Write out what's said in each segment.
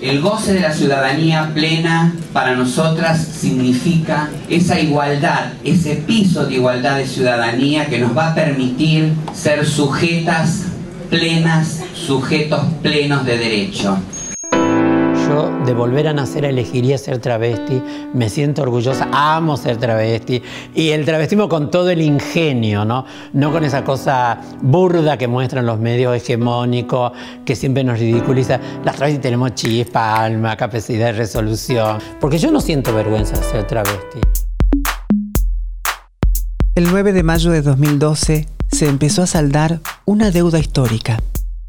El goce de la ciudadanía plena para nosotras significa esa igualdad, ese piso de igualdad de ciudadanía que nos va a permitir ser sujetas plenas, sujetos plenos de derecho. Yo de volver a nacer elegiría ser travesti, me siento orgullosa, amo ser travesti y el travestismo con todo el ingenio, ¿no? No con esa cosa burda que muestran los medios hegemónicos que siempre nos ridiculiza. Las travestis tenemos chispa, alma, capacidad de resolución, porque yo no siento vergüenza de ser travesti. El 9 de mayo de 2012 se empezó a saldar una deuda histórica.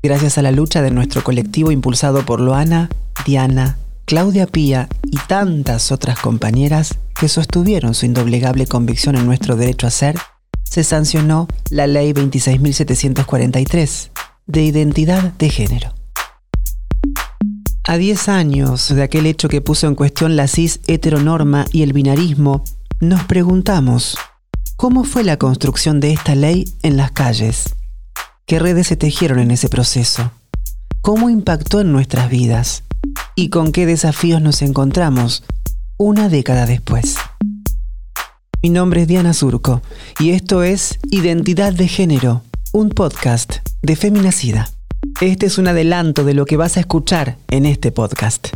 Gracias a la lucha de nuestro colectivo impulsado por Loana, Diana, Claudia Pía y tantas otras compañeras que sostuvieron su indoblegable convicción en nuestro derecho a ser, se sancionó la Ley 26.743 de identidad de género. A 10 años de aquel hecho que puso en cuestión la cis heteronorma y el binarismo, nos preguntamos, ¿cómo fue la construcción de esta ley en las calles? ¿Qué redes se tejieron en ese proceso? ¿Cómo impactó en nuestras vidas? ¿Y con qué desafíos nos encontramos una década después? Mi nombre es Diana Surco y esto es Identidad de Género, un podcast de Feminacida. Este es un adelanto de lo que vas a escuchar en este podcast.